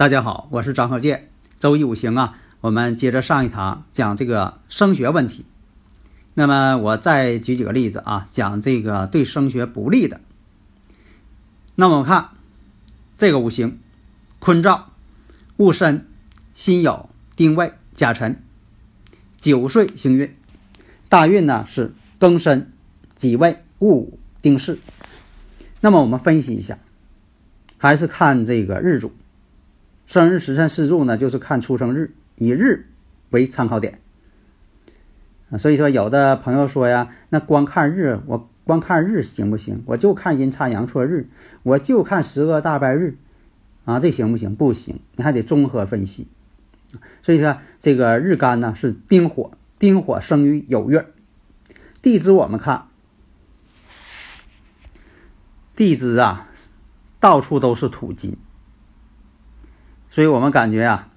大家好，我是张鹤剑。周易五行啊，我们接着上一堂讲这个升学问题。那么我再举几个例子啊，讲这个对升学不利的。那么我看这个五行：坤兆、戊申、辛酉、丁未、甲辰，九岁星运。大运呢是庚申、己未、戊午、丁巳。那么我们分析一下，还是看这个日主。生日时辰四柱呢，就是看出生日，以日为参考点。所以说，有的朋友说呀，那光看日，我光看日行不行？我就看阴差阳错日，我就看十个大败日啊，这行不行？不行，你还得综合分析。所以说，这个日干呢是丁火，丁火生于酉月。地支我们看，地支啊，到处都是土金。所以我们感觉啊，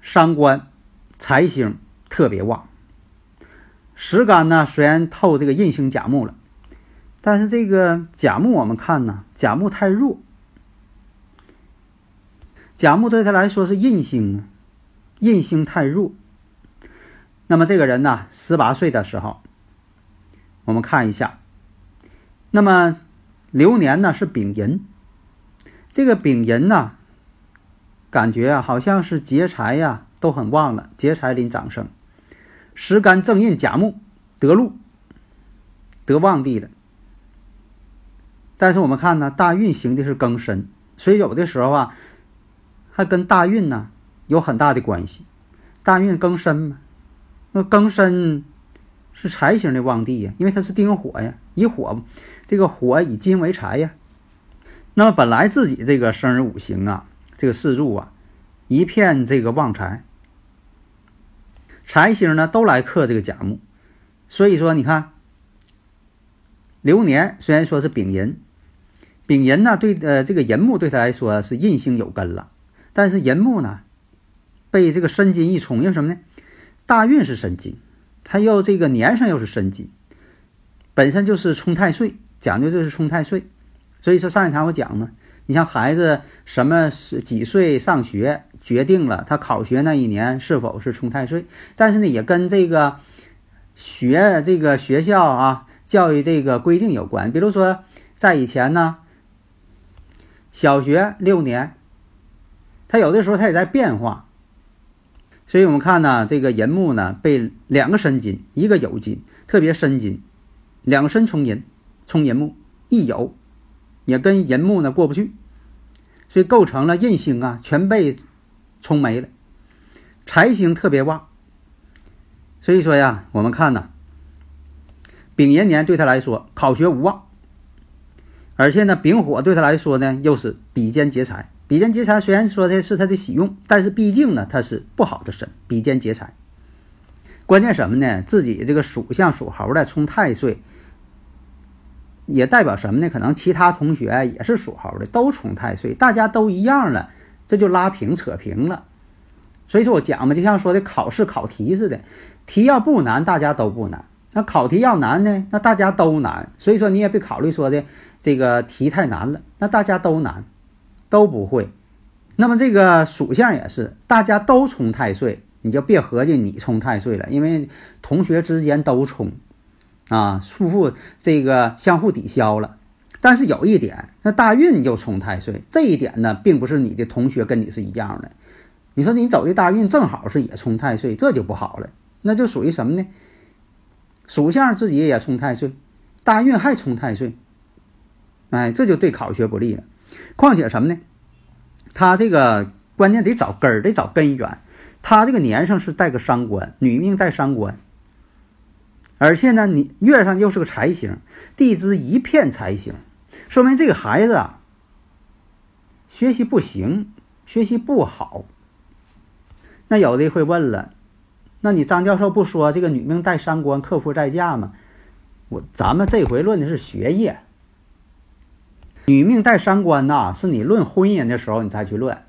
伤官财星特别旺。时干呢，虽然透这个印星甲木了，但是这个甲木我们看呢，甲木太弱。甲木对他来说是印星啊，印星太弱。那么这个人呢，十八岁的时候，我们看一下，那么流年呢是丙寅，这个丙寅呢。感觉啊，好像是劫财呀，都很旺了。劫财临长生，时干正印甲木得禄，得旺地了。但是我们看呢，大运行的是庚申，所以有的时候啊，还跟大运呢有很大的关系。大运庚申嘛，那庚申是财星的旺地呀，因为它是丁火呀，以火这个火以金为财呀。那么本来自己这个生日五行啊。这个四柱啊，一片这个旺财，财星呢都来克这个甲木，所以说你看，流年虽然说是丙寅，丙寅呢对呃这个寅木对他来说是印星有根了，但是寅木呢被这个申金一冲，因为什么呢？大运是申金，他又这个年上又是申金，本身就是冲太岁，讲究就是冲太岁，所以说上一堂我讲嘛。你像孩子什么几岁上学，决定了他考学那一年是否是冲太岁。但是呢，也跟这个学这个学校啊教育这个规定有关。比如说，在以前呢，小学六年，他有的时候他也在变化。所以我们看呢，这个寅木呢被两个申金，一个酉金，特别申金，两申冲寅，冲寅木，一酉也跟寅木呢过不去，所以构成了印星啊全被冲没了，财星特别旺。所以说呀，我们看呐，丙寅年对他来说考学无望，而且呢，丙火对他来说呢又是比肩劫财。比肩劫财虽然说的是他的喜用，但是毕竟呢，它是不好的神。比肩劫财，关键什么呢？自己这个属相属猴的冲太岁，也代表什么呢？可能其他同学也是属猴的，都冲太岁，大家都一样了，这就拉平扯平了。所以说我讲嘛，就像说的考试考题似的，题要不难，大家都不难；那考题要难呢，那大家都难。所以说你也别考虑说的这个题太难了，那大家都难。都不会，那么这个属相也是，大家都冲太岁，你就别合计你冲太岁了，因为同学之间都冲，啊，互互这个相互抵消了。但是有一点，那大运又冲太岁，这一点呢，并不是你的同学跟你是一样的。你说你走的大运正好是也冲太岁，这就不好了，那就属于什么呢？属相自己也冲太岁，大运还冲太岁，哎，这就对考学不利了。况且什么呢？他这个关键得找根儿，得找根源。他这个年上是带个伤官，女命带伤官，而且呢，你月上又是个财星，地支一片财星，说明这个孩子啊，学习不行，学习不好。那有的会问了，那你张教授不说这个女命带三官，克夫在家吗？我咱们这回论的是学业。女命带三官呐，是你论婚姻的时候你再去论，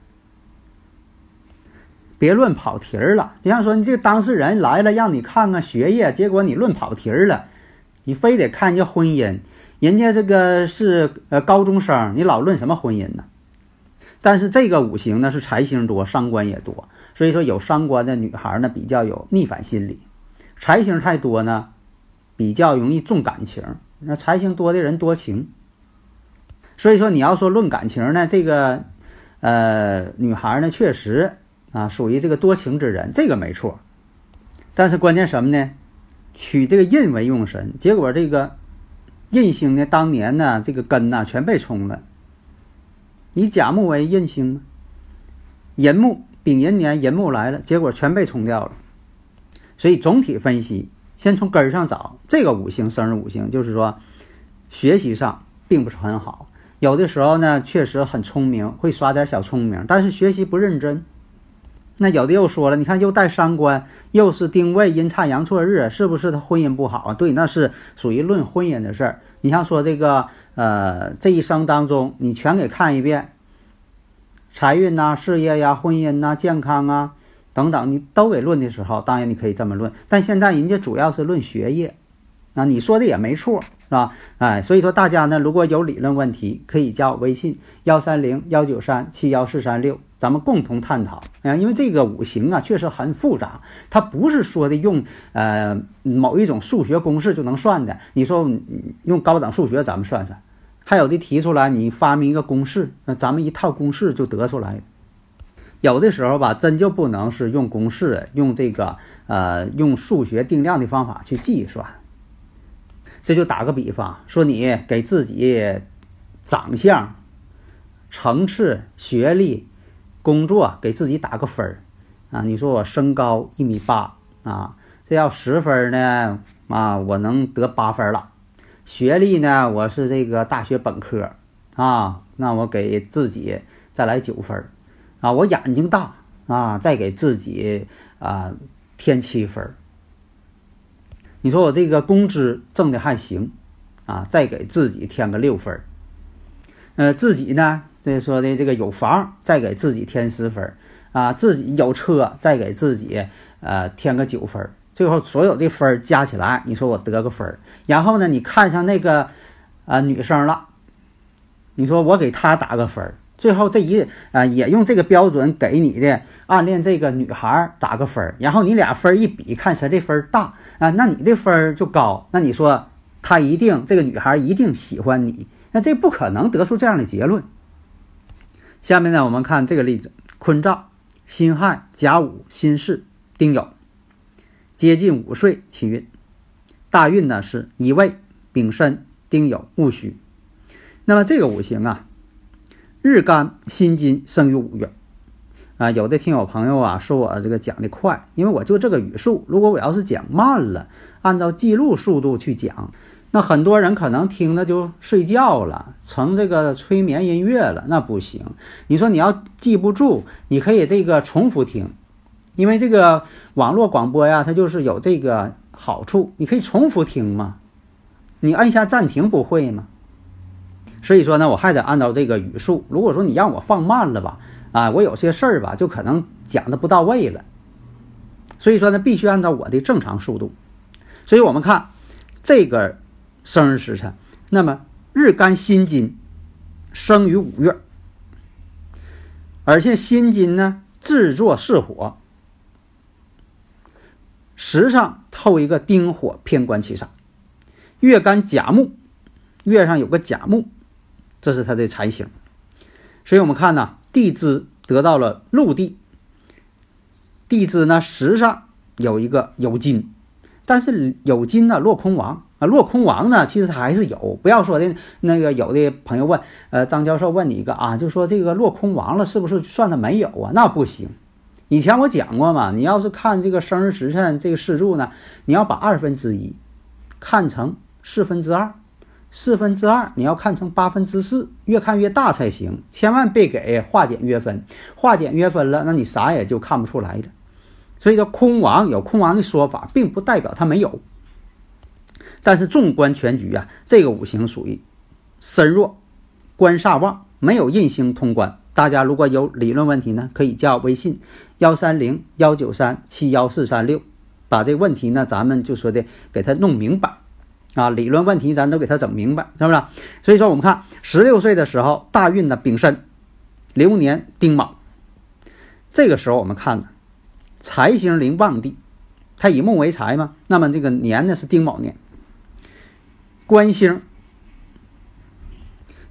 别论跑题儿了。就像说你这个当事人来了，让你看看学业，结果你论跑题儿了，你非得看人家婚姻，人家这个是呃高中生，你老论什么婚姻呢？但是这个五行呢是财星多，伤官也多，所以说有伤官的女孩呢比较有逆反心理，财星太多呢，比较容易重感情。那财星多的人多情。所以说，你要说论感情呢，这个，呃，女孩呢，确实啊，属于这个多情之人，这个没错。但是关键什么呢？取这个印为用神，结果这个印星呢，当年呢，这个根呐全被冲了。以甲木为印星寅木丙寅年寅木来了，结果全被冲掉了。所以总体分析，先从根儿上找，这个五行生日五行，就是说学习上并不是很好。有的时候呢，确实很聪明，会耍点小聪明，但是学习不认真。那有的又说了，你看又带伤官，又是丁未阴差阳错日，是不是他婚姻不好啊？对，那是属于论婚姻的事儿。你像说这个，呃，这一生当中，你全给看一遍，财运呐、事业呀、婚姻呐、健康啊等等，你都给论的时候，当然你可以这么论。但现在人家主要是论学业，那你说的也没错。是吧？哎，所以说大家呢，如果有理论问题，可以加我微信幺三零幺九三七幺四三六，咱们共同探讨啊。因为这个五行啊，确实很复杂，它不是说的用呃某一种数学公式就能算的。你说用高等数学咱们算算，还有的提出来，你发明一个公式，那咱们一套公式就得出来。有的时候吧，真就不能是用公式，用这个呃用数学定量的方法去计算。这就打个比方，说你给自己长相、层次、学历、工作给自己打个分儿啊。你说我身高一米八啊，这要十分呢啊，我能得八分了。学历呢，我是这个大学本科啊，那我给自己再来九分啊。我眼睛大啊，再给自己啊添七分。你说我这个工资挣的还行，啊，再给自己添个六分，呃，自己呢，这说的这个有房，再给自己添十分，啊，自己有车，再给自己呃添个九分，最后所有这分加起来，你说我得个分，然后呢，你看上那个啊女生了，你说我给她打个分。最后这一啊，也用这个标准给你的暗恋这个女孩打个分儿，然后你俩分儿一比，看谁的分儿大啊，那你的分儿就高。那你说他一定这个女孩一定喜欢你？那这不可能得出这样的结论。下面呢，我们看这个例子：坤兆辛亥甲午辛巳丁酉，接近午岁起运，大运呢是乙未丙申丁酉戊戌。那么这个五行啊，日干辛金生于五月。啊，有的听友朋友啊说我这个讲的快，因为我就这个语速。如果我要是讲慢了，按照记录速度去讲，那很多人可能听的就睡觉了，成这个催眠音乐了，那不行。你说你要记不住，你可以这个重复听，因为这个网络广播呀，它就是有这个好处，你可以重复听嘛。你按下暂停不会吗？所以说呢，我还得按照这个语速。如果说你让我放慢了吧。啊，我有些事儿吧，就可能讲的不到位了，所以说呢，必须按照我的正常速度。所以我们看这个生日时辰，那么日干辛金生于五月，而且辛金呢制作是火，时上透一个丁火偏官其上，月干甲木，月上有个甲木，这是它的财星。所以我们看呢。地支得到了陆地，地支呢时上有一个有金，但是有金呢落空亡啊，落空亡呢其实它还是有，不要说的那个有的朋友问，呃，张教授问你一个啊，就说这个落空亡了是不是算它没有啊？那不行，以前我讲过嘛，你要是看这个生日时辰这个四柱呢，你要把二分之一看成四分之二。四分之二，你要看成八分之四，越看越大才行。千万别给化简约分，化简约分了，那你啥也就看不出来了。所以说，空亡有空亡的说法，并不代表他没有。但是纵观全局啊，这个五行属于身弱，官煞旺，没有印星通关。大家如果有理论问题呢，可以加微信幺三零幺九三七幺四三六，把这个问题呢，咱们就说的给他弄明白。啊，理论问题咱都给他整明白，是不是？所以说，我们看十六岁的时候，大运的丙申，流年丁卯。这个时候我们看呢，财星临旺地，它以木为财嘛，那么这个年呢是丁卯年。官星，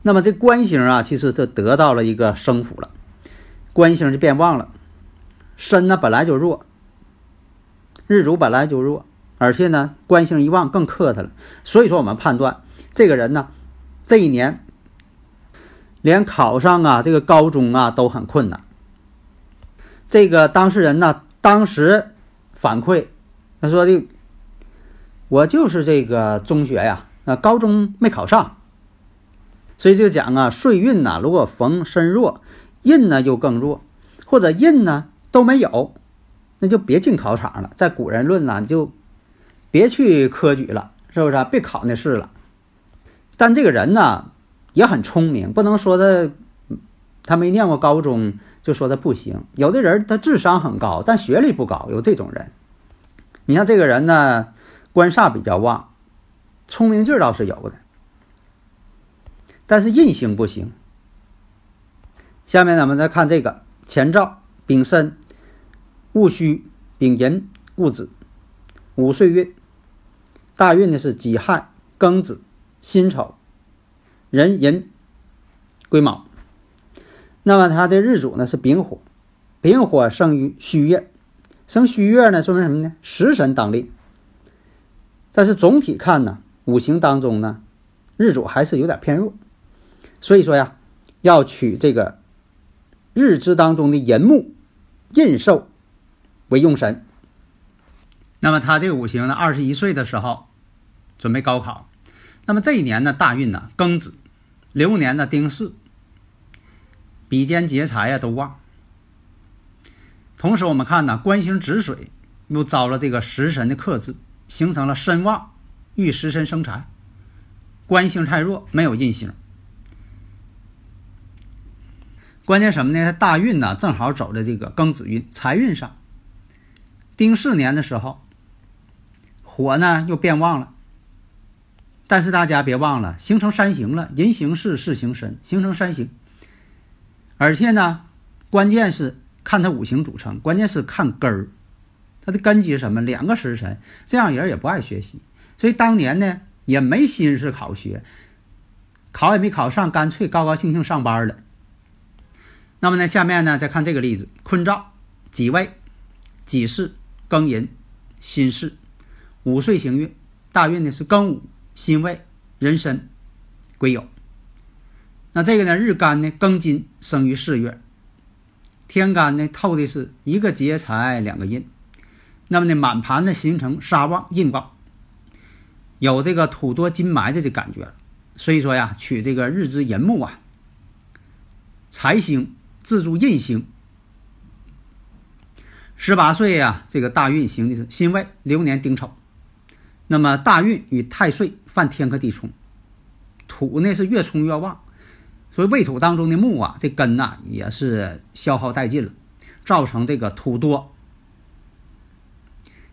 那么这官星啊，其实它得到了一个生辅了，官星就变旺了。身呢本来就弱，日主本来就弱。而且呢，官星一旺更克他了，所以说我们判断这个人呢，这一年连考上啊这个高中啊都很困难。这个当事人呢，当时反馈他说的，我就是这个中学呀，那高中没考上，所以就讲啊，岁运呐，如果逢身弱，印呢又更弱，或者印呢都没有，那就别进考场了。在古人论呢就。别去科举了，是不是啊？别考那试了。但这个人呢也很聪明，不能说他他没念过高中就说他不行。有的人他智商很高，但学历不高，有这种人。你像这个人呢，官煞比较旺，聪明劲倒是有的，但是印星不行。下面咱们再看这个前兆：丙申、戊戌、丙寅、戊子，五岁运。大运呢是己亥、庚子、辛丑、壬寅、癸卯。那么它的日主呢是丙火，丙火生于戌月，生戌月呢说明什么呢？食神当令。但是总体看呢，五行当中呢，日主还是有点偏弱。所以说呀，要取这个日支当中的寅木、印寿为用神。那么他这个五行呢，二十一岁的时候准备高考。那么这一年呢，大运呢庚子，流年呢丁巳，比肩劫财呀都旺。同时我们看呢，官星止水又遭了这个食神的克制，形成了身旺遇食神生财。官星太弱，没有印星。关键什么呢？他大运呢正好走的这个庚子运，财运上。丁巳年的时候。火呢又变旺了，但是大家别忘了形成三形了，人行事，事行身，形成三形。而且呢，关键是看他五行组成，关键是看根儿，他的根基是什么？两个时辰，这样人也不爱学习，所以当年呢也没心思考学，考也没考上，干脆高高兴兴上班了。那么呢，下面呢再看这个例子：坤兆己未、己巳、庚寅、辛巳。五岁行运，大运呢是庚午、辛未、壬申、癸酉。那这个呢，日干呢庚金生于四月，天干呢透的是一个劫财两个印，那么呢满盘呢形成杀旺印旺，有这个土多金埋的这感觉所以说呀，取这个日支寅木啊，财星自助印星。十八岁呀，这个大运行的是辛未流年丁丑，那么大运与太岁犯天克地冲，土呢是越冲越旺，所以未土当中的木啊，这根呐也是消耗殆尽了，造成这个土多，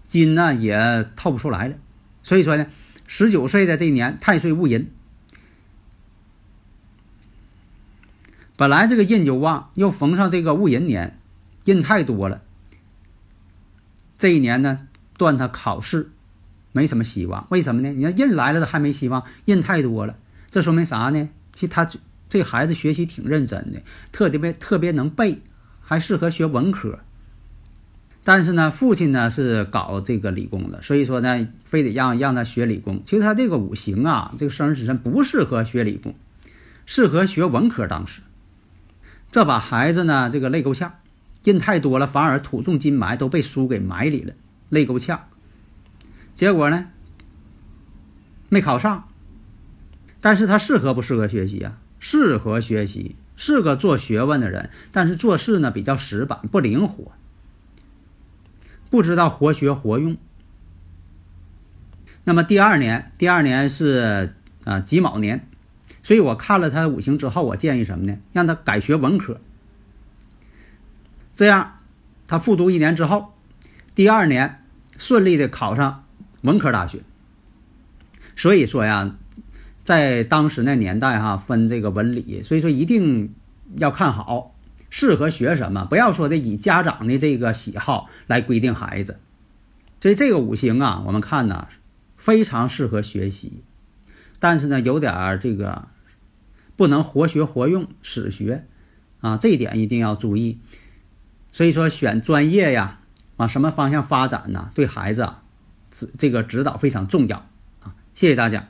金呢也透不出来了。所以说呢，十九岁的这一年太岁戊寅，本来这个印就旺，又逢上这个戊寅年，印太多了。这一年呢，断他考试没什么希望。为什么呢？你看印来了，都还没希望，印太多了。这说明啥呢？其实他这孩子学习挺认真的，特别特别能背，还适合学文科。但是呢，父亲呢是搞这个理工的，所以说呢，非得让让他学理工。其实他这个五行啊，这个生日时辰不适合学理工，适合学文科。当时，这把孩子呢，这个累够呛。印太多了，反而土重金埋都被书给埋里了，累够呛。结果呢，没考上。但是他适合不适合学习啊？适合学习，是个做学问的人，但是做事呢比较死板，不灵活，不知道活学活用。那么第二年，第二年是啊己卯年，所以我看了他的五行之后，我建议什么呢？让他改学文科。这样，他复读一年之后，第二年顺利的考上文科大学。所以说呀，在当时那年代哈，分这个文理，所以说一定要看好适合学什么，不要说的以家长的这个喜好来规定孩子。所以这个五行啊，我们看呢非常适合学习，但是呢有点这个不能活学活用，死学啊，这一点一定要注意。所以说，选专业呀，往什么方向发展呢？对孩子啊，指这个指导非常重要啊！谢谢大家。